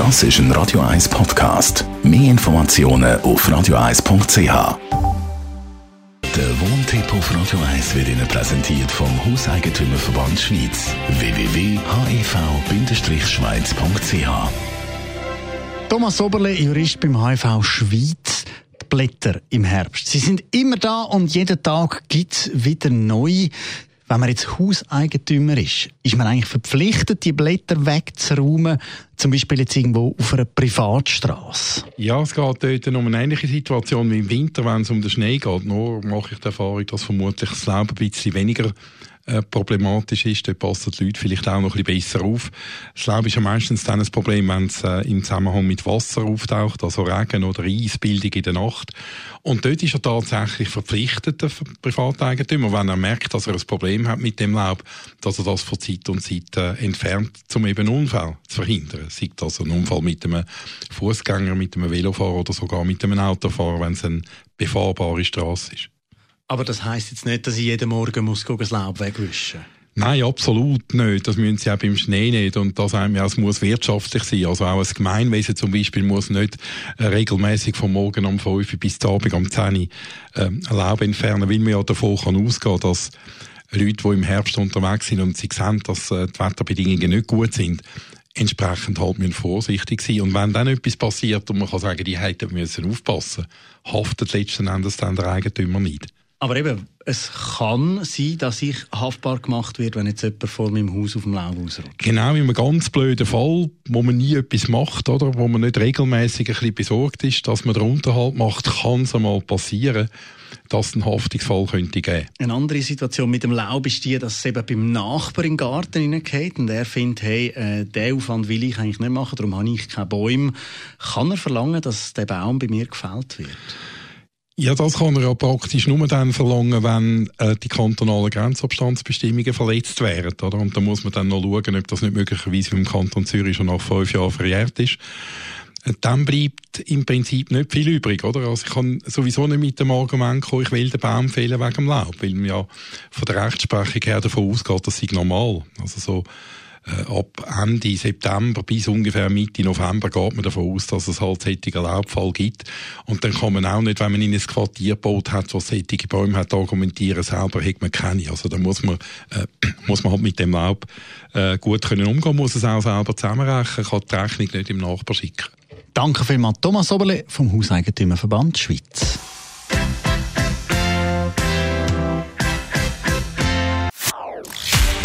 Das ist ein Radio 1 Podcast. Mehr Informationen auf radio1.ch. Der Wohntipp auf Radio 1 wird Ihnen präsentiert vom Hauseigentümerverband Schweiz. www.hev-schweiz.ch Thomas Oberle, Jurist beim HIV Schweiz. Die Blätter im Herbst. Sie sind immer da und jeden Tag gibt es wieder neu. Wenn man jetzt Hauseigentümer ist, ist man eigentlich verpflichtet, die Blätter wegzuräumen, zum Beispiel jetzt irgendwo auf einer Privatstraße? Ja, es geht dort um eine ähnliche Situation wie im Winter, wenn es um den Schnee geht. Nur mache ich die Erfahrung, dass vermutlich das Laub ein bisschen weniger äh, problematisch ist. Dort passen die Leute vielleicht auch noch ein bisschen besser auf. Das Laub ist ja meistens dann ein Problem, wenn es äh, im Zusammenhang mit Wasser auftaucht, also Regen oder Eisbildung in der Nacht. Und dort ist er tatsächlich verpflichtet, der Privateigentümer, wenn er merkt, dass er ein Problem hat mit dem Laub, dass er das von Zeit und Zeit äh, entfernt, um eben Unfall zu verhindern. Sei das ein Unfall mit einem Fußgänger, mit einem Velofahrer oder sogar mit einem Autofahrer, wenn es eine befahrbare Straße ist. Aber das heisst jetzt nicht, dass ich jeden Morgen muss das Laub wegwischen muss. Nein, absolut nicht. Das müssen sie auch beim Schnee nicht. Und das wir, es muss wirtschaftlich sein. Also auch ein Gemeinwesen zum Beispiel muss nicht äh, regelmäßig vom Morgen um 5 bis zum Abend um 10 Uhr äh, Laub entfernen, weil man ja davon kann ausgehen dass Leute, die im Herbst unterwegs sind und sie sehen, dass äh, die Wetterbedingungen nicht gut sind, entsprechend halt müssen vorsichtig sein. Und wenn dann etwas passiert und man kann sagen, die hätten müssen aufpassen, haftet letzten Endes dann der Eigentümer nicht. Aber eben, es kann sein, dass ich haftbar gemacht wird, wenn jetzt jemand vor meinem Haus auf dem Laub ausrutscht. Genau, in einem ganz blöden Fall, wo man nie etwas macht, oder? Wo man nicht regelmäßig ein bisschen besorgt ist, dass man den Unterhalt macht, kann es einmal passieren, dass es einen Haftungsfall könnte geben. Eine andere Situation mit dem Laub ist die, dass es eben beim Nachbar im Garten hineingeht und er findet, hey, äh, den Aufwand will ich eigentlich nicht machen, darum habe ich keine Bäume. Kann er verlangen, dass der Baum bei mir gefällt wird? Ja, das kann er ja praktisch nur dann verlangen, wenn äh, die kantonalen Grenzabstandsbestimmungen verletzt werden. Oder? Und da muss man dann noch schauen, ob das nicht möglicherweise im Kanton Zürich schon nach fünf Jahren verjährt ist. Äh, dann bleibt im Prinzip nicht viel übrig, oder? Also ich kann sowieso nicht mit dem Argument kommen, ich will den Baum fällen wegen dem Laub, weil man ja von der Rechtsprechung her davon ausgeht, das sei normal. Also so ab Ende September bis ungefähr Mitte November geht man davon aus, dass es halt solche Laubfall gibt. Und dann kann man auch nicht, wenn man in ein Quartier gebaut hat, was solche Bäume hat, argumentieren, selber hat man keine. Also da muss man, äh, muss man halt mit dem Laub äh, gut können umgehen, muss es auch selber zusammenrechnen, kann die Rechnung nicht im Nachbar schicken. Danke vielmals, Thomas Oberle vom Hauseigentümerverband Schweiz.